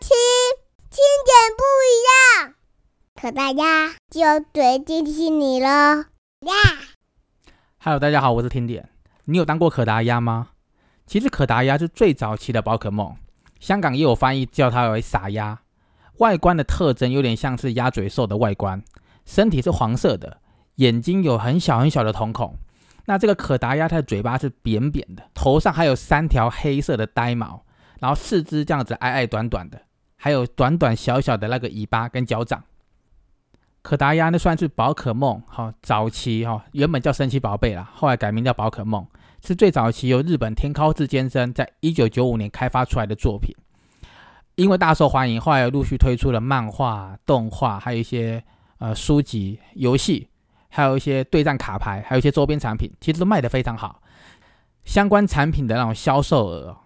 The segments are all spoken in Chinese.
听，听点不一样。可大家就对听听你了，呀！Hello，大家好，我是听点。你有当过可达鸭吗？其实可达鸭是最早期的宝可梦，香港也有翻译叫它为傻鸭。外观的特征有点像是鸭嘴兽的外观，身体是黄色的，眼睛有很小很小的瞳孔。那这个可达鸭它的嘴巴是扁扁的，头上还有三条黑色的呆毛。然后四肢这样子矮矮短短的，还有短短小小的那个尾巴跟脚掌。可达鸭呢算是宝可梦哈早期哈原本叫神奇宝贝啦，后来改名叫宝可梦，是最早期由日本天高志先生在一九九五年开发出来的作品。因为大受欢迎，后来陆续推出了漫画、动画，还有一些呃书籍、游戏，还有一些对战卡牌，还有一些周边产品，其实都卖得非常好。相关产品的那种销售额。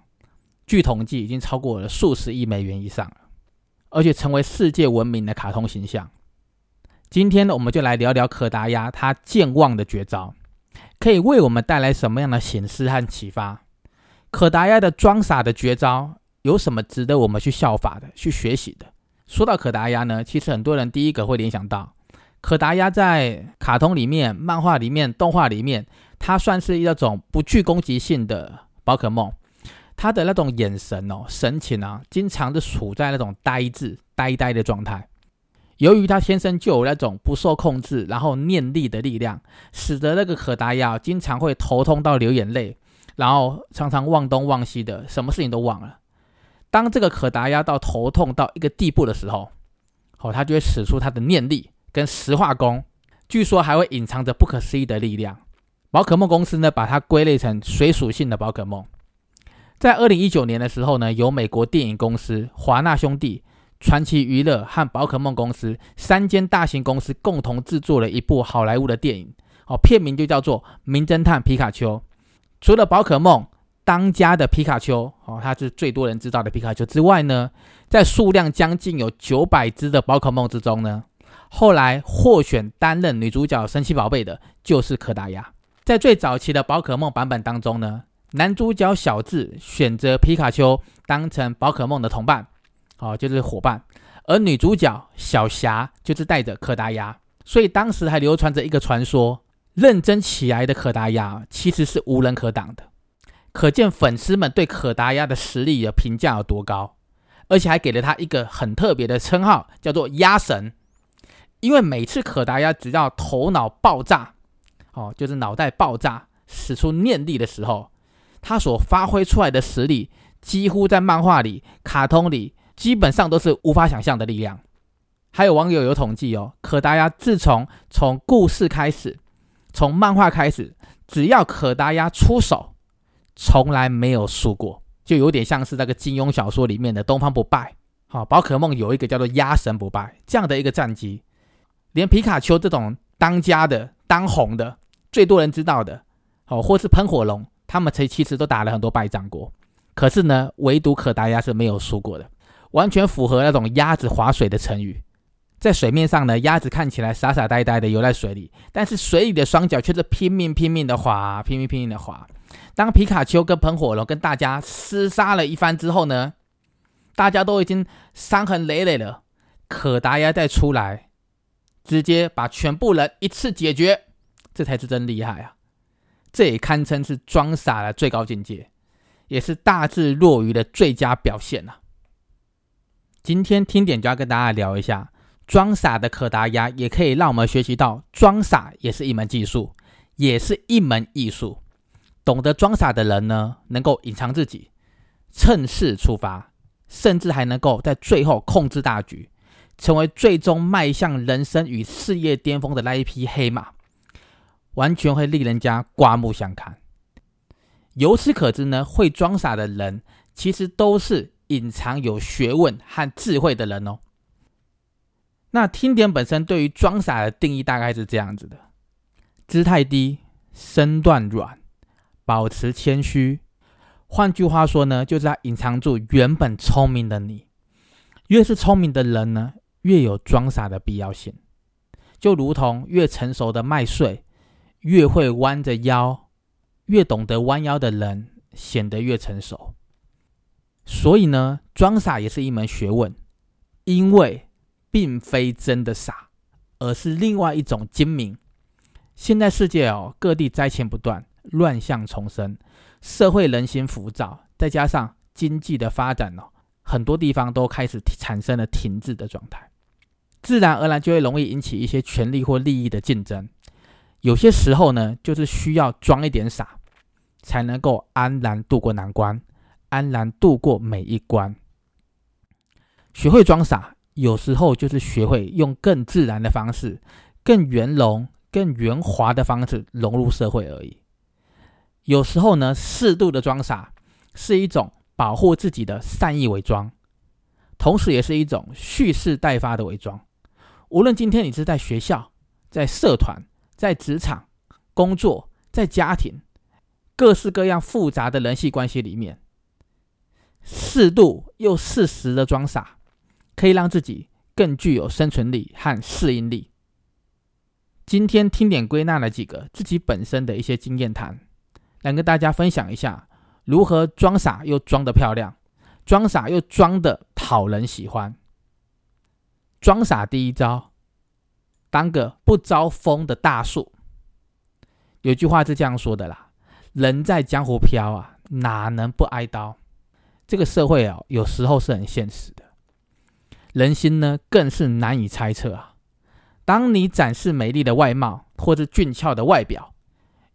据统计，已经超过了数十亿美元以上了，而且成为世界闻名的卡通形象。今天呢，我们就来聊聊可达鸭它健忘的绝招，可以为我们带来什么样的醒思和启发？可达鸭的装傻的绝招有什么值得我们去效法的、去学习的？说到可达鸭呢，其实很多人第一个会联想到，可达鸭在卡通里面、漫画里面、动画里面，它算是一种不具攻击性的宝可梦。他的那种眼神哦，神情啊，经常是处在那种呆滞、呆呆的状态。由于他天生就有那种不受控制，然后念力的力量，使得那个可达鸭经常会头痛到流眼泪，然后常常忘东忘西的，什么事情都忘了。当这个可达鸭到头痛到一个地步的时候，哦，他就会使出他的念力跟石化功，据说还会隐藏着不可思议的力量。宝可梦公司呢，把它归类成水属性的宝可梦。在二零一九年的时候呢，由美国电影公司华纳兄弟、传奇娱乐和宝可梦公司三间大型公司共同制作了一部好莱坞的电影，哦，片名就叫做《名侦探皮卡丘》。除了宝可梦当家的皮卡丘，哦，它是最多人知道的皮卡丘之外呢，在数量将近有九百只的宝可梦之中呢，后来获选担任女主角神奇宝贝的就是可达鸭。在最早期的宝可梦版本当中呢。男主角小智选择皮卡丘当成宝可梦的同伴，哦，就是伙伴；而女主角小霞就是带着可达鸭，所以当时还流传着一个传说：认真起来的可达鸭其实是无人可挡的。可见粉丝们对可达鸭的实力的评价有多高，而且还给了他一个很特别的称号，叫做“鸭神”。因为每次可达鸭只要头脑爆炸，哦，就是脑袋爆炸，使出念力的时候。他所发挥出来的实力，几乎在漫画里、卡通里，基本上都是无法想象的力量。还有网友有统计哦，可达鸭自从从故事开始，从漫画开始，只要可达鸭出手，从来没有输过，就有点像是那个金庸小说里面的东方不败。好，宝可梦有一个叫做鸭神不败这样的一个战绩，连皮卡丘这种当家的、当红的、最多人知道的，好，或是喷火龙。他们其其实都打了很多败仗过，可是呢，唯独可达鸭是没有输过的，完全符合那种鸭子划水的成语。在水面上呢，鸭子看起来傻傻呆呆的游在水里，但是水里的双脚却是拼命拼命的划，拼命拼命的划。当皮卡丘跟喷火龙跟大家厮杀了一番之后呢，大家都已经伤痕累累了，可达鸭再出来，直接把全部人一次解决，这才是真厉害啊！这也堪称是装傻的最高境界，也是大智若愚的最佳表现呐。今天听点就要跟大家聊一下，装傻的可达鸭也可以让我们学习到，装傻也是一门技术，也是一门艺术。懂得装傻的人呢，能够隐藏自己，趁势出发，甚至还能够在最后控制大局，成为最终迈向人生与事业巅峰的那一匹黑马。完全会令人家刮目相看。由此可知呢，会装傻的人其实都是隐藏有学问和智慧的人哦。那听点本身对于装傻的定义大概是这样子的：姿态低，身段软，保持谦虚。换句话说呢，就是要隐藏住原本聪明的你。越是聪明的人呢，越有装傻的必要性。就如同越成熟的麦穗。越会弯着腰，越懂得弯腰的人显得越成熟。所以呢，装傻也是一门学问，因为并非真的傻，而是另外一种精明。现在世界哦，各地灾情不断，乱象丛生，社会人心浮躁，再加上经济的发展哦，很多地方都开始产生了停滞的状态，自然而然就会容易引起一些权力或利益的竞争。有些时候呢，就是需要装一点傻，才能够安然度过难关。安然度过每一关，学会装傻，有时候就是学会用更自然的方式、更圆融、更圆滑的方式融入社会而已。有时候呢，适度的装傻是一种保护自己的善意伪装，同时也是一种蓄势待发的伪装。无论今天你是在学校、在社团、在职场工作、在家庭，各式各样复杂的人际关系里面。适度又适时的装傻，可以让自己更具有生存力和适应力。今天听点归纳了几个自己本身的一些经验谈，来跟大家分享一下如何装傻又装得漂亮，装傻又装得讨人喜欢。装傻第一招，当个不招风的大树。有句话是这样说的啦：人在江湖飘啊，哪能不挨刀？这个社会啊，有时候是很现实的，人心呢更是难以猜测啊。当你展示美丽的外貌，或者俊俏的外表，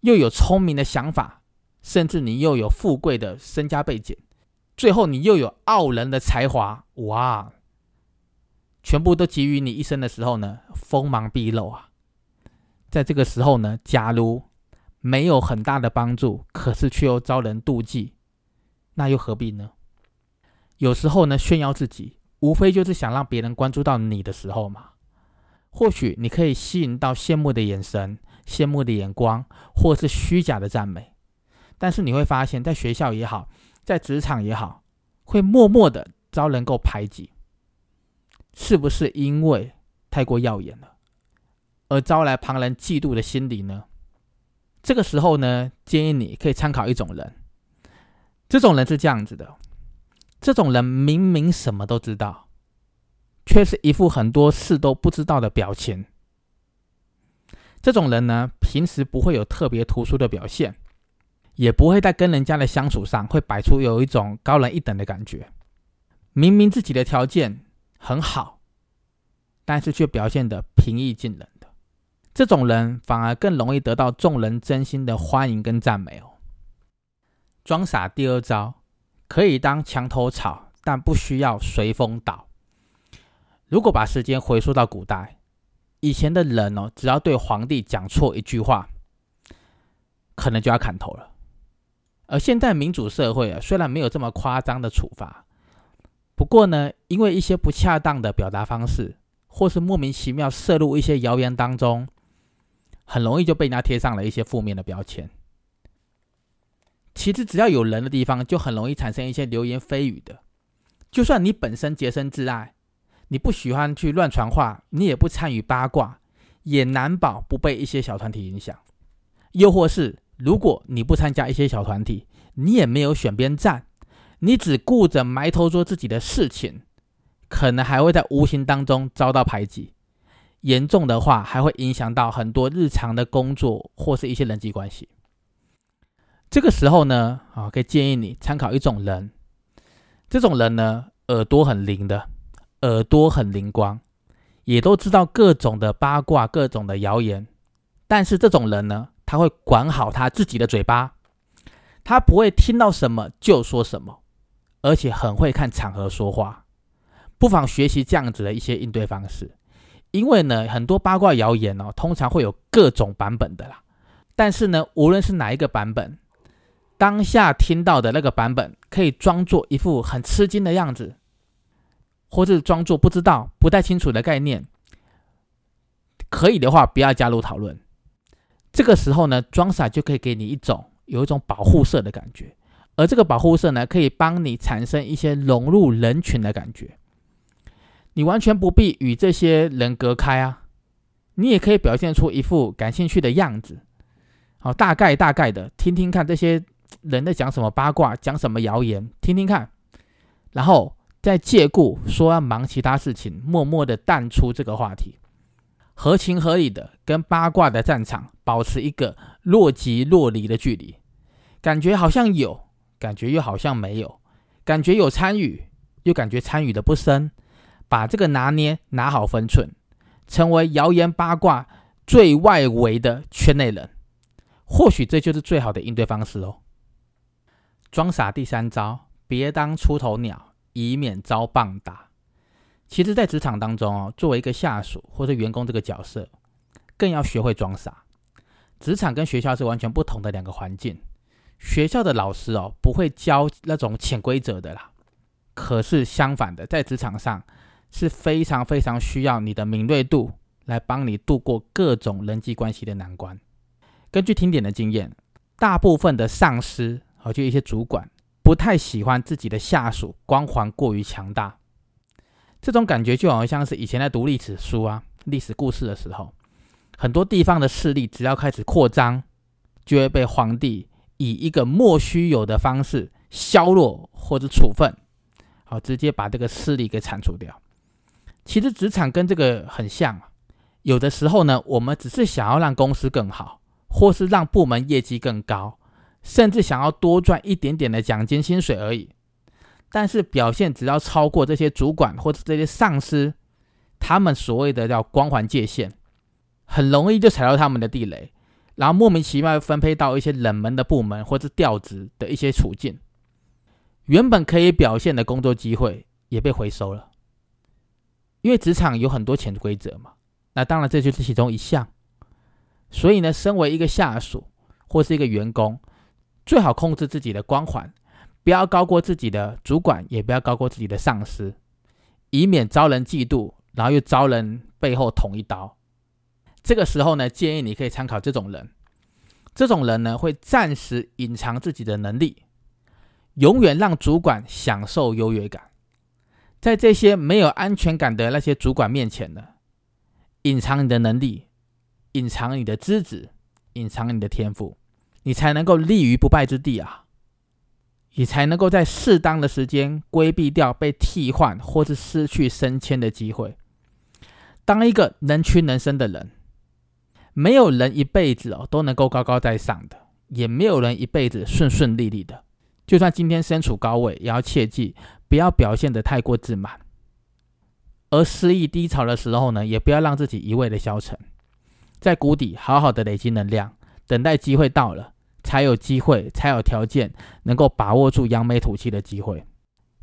又有聪明的想法，甚至你又有富贵的身家背景，最后你又有傲人的才华，哇！全部都给予你一生的时候呢，锋芒毕露啊。在这个时候呢，假如没有很大的帮助，可是却又招人妒忌，那又何必呢？有时候呢，炫耀自己，无非就是想让别人关注到你的时候嘛。或许你可以吸引到羡慕的眼神、羡慕的眼光，或是虚假的赞美。但是你会发现，在学校也好，在职场也好，会默默的遭人够排挤。是不是因为太过耀眼了，而招来旁人嫉妒的心理呢？这个时候呢，建议你可以参考一种人。这种人是这样子的。这种人明明什么都知道，却是一副很多事都不知道的表情。这种人呢，平时不会有特别突出的表现，也不会在跟人家的相处上会摆出有一种高人一等的感觉。明明自己的条件很好，但是却表现得平易近人的。这种人反而更容易得到众人真心的欢迎跟赞美哦。装傻第二招。可以当墙头草，但不需要随风倒。如果把时间回溯到古代，以前的人哦，只要对皇帝讲错一句话，可能就要砍头了。而现在民主社会啊，虽然没有这么夸张的处罚，不过呢，因为一些不恰当的表达方式，或是莫名其妙摄入一些谣言当中，很容易就被人家贴上了一些负面的标签。其实只要有人的地方，就很容易产生一些流言蜚语的。就算你本身洁身自爱，你不喜欢去乱传话，你也不参与八卦，也难保不被一些小团体影响。又或是，如果你不参加一些小团体，你也没有选边站，你只顾着埋头做自己的事情，可能还会在无形当中遭到排挤。严重的话，还会影响到很多日常的工作或是一些人际关系。这个时候呢，啊，可以建议你参考一种人。这种人呢，耳朵很灵的，耳朵很灵光，也都知道各种的八卦、各种的谣言。但是这种人呢，他会管好他自己的嘴巴，他不会听到什么就说什么，而且很会看场合说话。不妨学习这样子的一些应对方式，因为呢，很多八卦谣言哦，通常会有各种版本的啦。但是呢，无论是哪一个版本，当下听到的那个版本，可以装作一副很吃惊的样子，或是装作不知道、不太清楚的概念。可以的话，不要加入讨论。这个时候呢，装傻就可以给你一种有一种保护色的感觉，而这个保护色呢，可以帮你产生一些融入人群的感觉。你完全不必与这些人隔开啊，你也可以表现出一副感兴趣的样子。好，大概大概的听听看这些。人在讲什么八卦，讲什么谣言，听听看，然后再借故说要忙其他事情，默默的淡出这个话题，合情合理的跟八卦的战场保持一个若即若离的距离，感觉好像有，感觉又好像没有，感觉有参与，又感觉参与的不深，把这个拿捏拿好分寸，成为谣言八卦最外围的圈内人，或许这就是最好的应对方式哦。装傻第三招，别当出头鸟，以免遭棒打。其实，在职场当中哦，作为一个下属或者员工这个角色，更要学会装傻。职场跟学校是完全不同的两个环境。学校的老师哦，不会教那种潜规则的啦。可是相反的，在职场上是非常非常需要你的敏锐度，来帮你度过各种人际关系的难关。根据听点的经验，大部分的上司。和，就一些主管不太喜欢自己的下属光环过于强大，这种感觉就好像是以前在读历史书啊、历史故事的时候，很多地方的势力只要开始扩张，就会被皇帝以一个莫须有的方式削弱或者处分，好，直接把这个势力给铲除掉。其实职场跟这个很像，有的时候呢，我们只是想要让公司更好，或是让部门业绩更高。甚至想要多赚一点点的奖金薪水而已，但是表现只要超过这些主管或者这些上司，他们所谓的叫光环界限，很容易就踩到他们的地雷，然后莫名其妙分配到一些冷门的部门或者调职的一些处境，原本可以表现的工作机会也被回收了，因为职场有很多潜规则嘛，那当然这就是其中一项，所以呢，身为一个下属或是一个员工。最好控制自己的光环，不要高过自己的主管，也不要高过自己的上司，以免招人嫉妒，然后又招人背后捅一刀。这个时候呢，建议你可以参考这种人。这种人呢，会暂时隐藏自己的能力，永远让主管享受优越感。在这些没有安全感的那些主管面前呢，隐藏你的能力，隐藏你的资质，隐藏你的天赋。你才能够立于不败之地啊！你才能够在适当的时间规避掉被替换或是失去升迁的机会。当一个能屈能伸的人，没有人一辈子哦都能够高高在上的，也没有人一辈子顺顺利利的。就算今天身处高位，也要切记不要表现得太过自满。而失意低潮的时候呢，也不要让自己一味的消沉，在谷底好好的累积能量。等待机会到了，才有机会，才有条件能够把握住扬眉吐气的机会，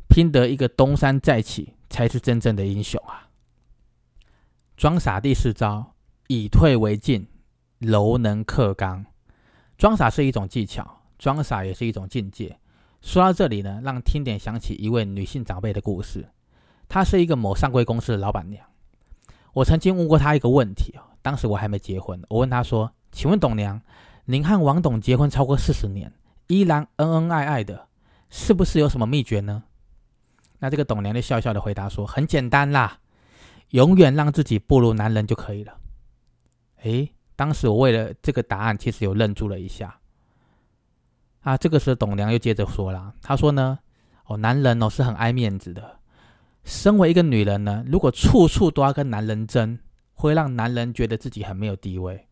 拼得一个东山再起，才是真正的英雄啊！装傻第四招：以退为进，柔能克刚。装傻是一种技巧，装傻也是一种境界。说到这里呢，让听点想起一位女性长辈的故事。她是一个某上柜公司的老板娘。我曾经问过她一个问题，当时我还没结婚，我问她说。请问董娘，您和王董结婚超过四十年，依然恩恩爱爱的，是不是有什么秘诀呢？那这个董娘就笑笑的回答说：“很简单啦，永远让自己不如男人就可以了。”诶，当时我为了这个答案，其实有愣住了一下。啊，这个时候董娘又接着说了，他说呢：“哦，男人哦是很爱面子的，身为一个女人呢，如果处处都要跟男人争，会让男人觉得自己很没有地位。”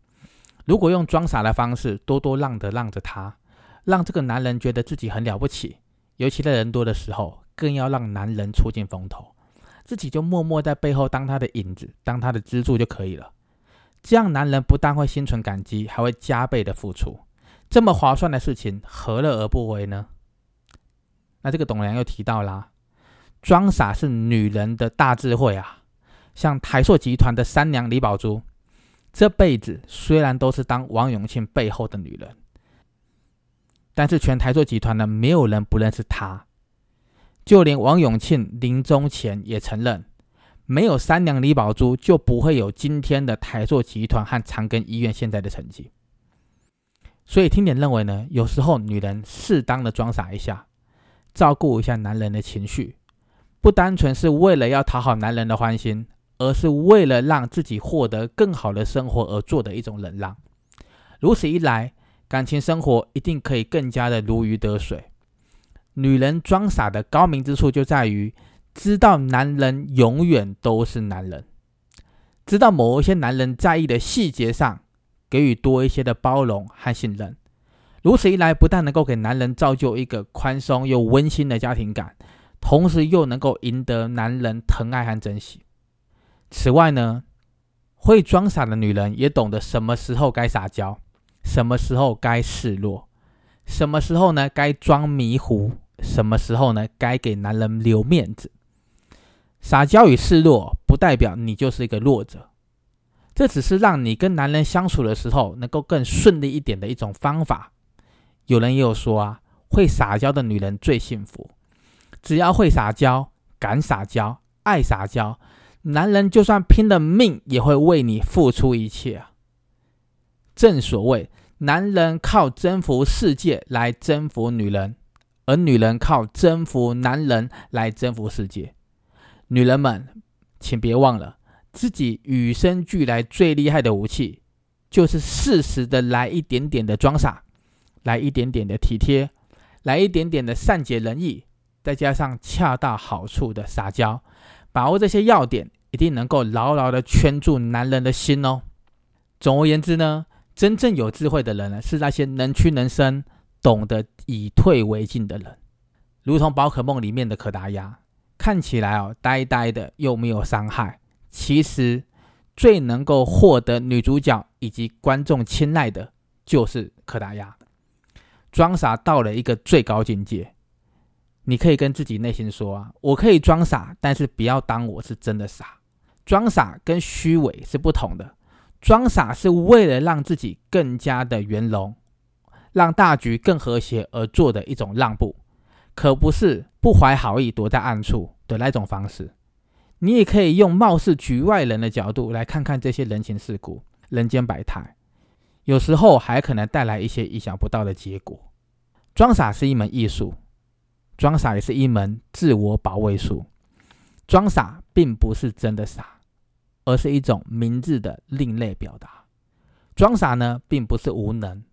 如果用装傻的方式，多多让着让着他，让这个男人觉得自己很了不起，尤其在人多的时候，更要让男人出尽风头，自己就默默在背后当他的影子，当他的支柱就可以了。这样男人不但会心存感激，还会加倍的付出。这么划算的事情，何乐而不为呢？那这个董良又提到啦，装傻是女人的大智慧啊，像台塑集团的三娘李宝珠。这辈子虽然都是当王永庆背后的女人，但是全台塑集团呢，没有人不认识她。就连王永庆临终前也承认，没有三娘李宝珠，就不会有今天的台塑集团和长庚医院现在的成绩。所以听点认为呢，有时候女人适当的装傻一下，照顾一下男人的情绪，不单纯是为了要讨好男人的欢心。而是为了让自己获得更好的生活而做的一种忍让，如此一来，感情生活一定可以更加的如鱼得水。女人装傻的高明之处就在于，知道男人永远都是男人，知道某一些男人在意的细节上，给予多一些的包容和信任。如此一来，不但能够给男人造就一个宽松又温馨的家庭感，同时又能够赢得男人疼爱和珍惜。此外呢，会装傻的女人也懂得什么时候该撒娇，什么时候该示弱，什么时候呢该装迷糊。什么时候呢？该给男人留面子。撒娇与示弱不代表你就是一个弱者，这只是让你跟男人相处的时候能够更顺利一点的一种方法。有人也有说啊，会撒娇的女人最幸福。只要会撒娇、敢撒娇、爱撒娇，男人就算拼了命也会为你付出一切啊。正所谓，男人靠征服世界来征服女人。而女人靠征服男人来征服世界。女人们，请别忘了，自己与生俱来最厉害的武器，就是适时的来一点点的装傻，来一点点的体贴，来一点点的善解人意，再加上恰到好处的撒娇，把握这些要点，一定能够牢牢的圈住男人的心哦。总而言之呢，真正有智慧的人呢，是那些能屈能伸。懂得以退为进的人，如同宝可梦里面的可达鸭，看起来哦呆呆的又没有伤害，其实最能够获得女主角以及观众青睐的，就是可达鸭。装傻到了一个最高境界，你可以跟自己内心说啊，我可以装傻，但是不要当我是真的傻。装傻跟虚伪是不同的，装傻是为了让自己更加的圆融。让大局更和谐而做的一种让步，可不是不怀好意躲在暗处的那种方式。你也可以用貌似局外人的角度来看看这些人情世故、人间百态，有时候还可能带来一些意想不到的结果。装傻是一门艺术，装傻也是一门自我保卫术。装傻并不是真的傻，而是一种明智的另类表达。装傻呢，并不是无能。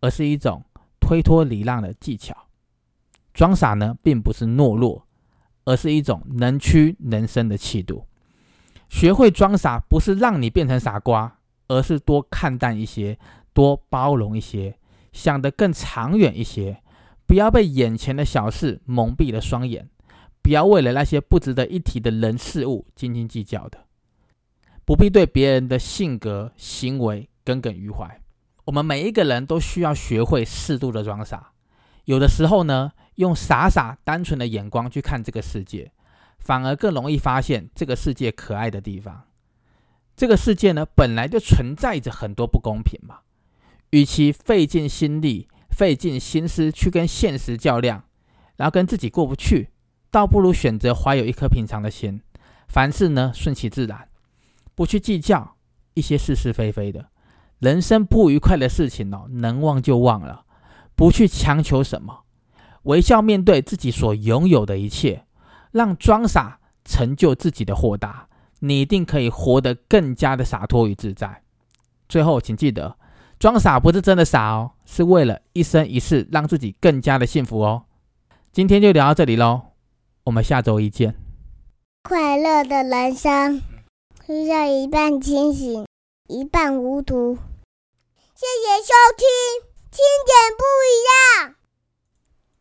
而是一种推脱礼让的技巧。装傻呢，并不是懦弱，而是一种能屈能伸的气度。学会装傻，不是让你变成傻瓜，而是多看淡一些，多包容一些，想得更长远一些。不要被眼前的小事蒙蔽了双眼，不要为了那些不值得一提的人事物斤斤计较的，不必对别人的性格行为耿耿于怀。我们每一个人都需要学会适度的装傻，有的时候呢，用傻傻单纯的眼光去看这个世界，反而更容易发现这个世界可爱的地方。这个世界呢，本来就存在着很多不公平嘛。与其费尽心力、费尽心思去跟现实较量，然后跟自己过不去，倒不如选择怀有一颗平常的心，凡事呢顺其自然，不去计较一些是是非非的。人生不愉快的事情哦，能忘就忘了，不去强求什么，微笑面对自己所拥有的一切，让装傻成就自己的豁达，你一定可以活得更加的洒脱与自在。最后，请记得，装傻不是真的傻哦，是为了一生一世让自己更加的幸福哦。今天就聊到这里喽，我们下周一见。快乐的人生，需要一半清醒。一半糊涂。谢谢收听，听点不一样。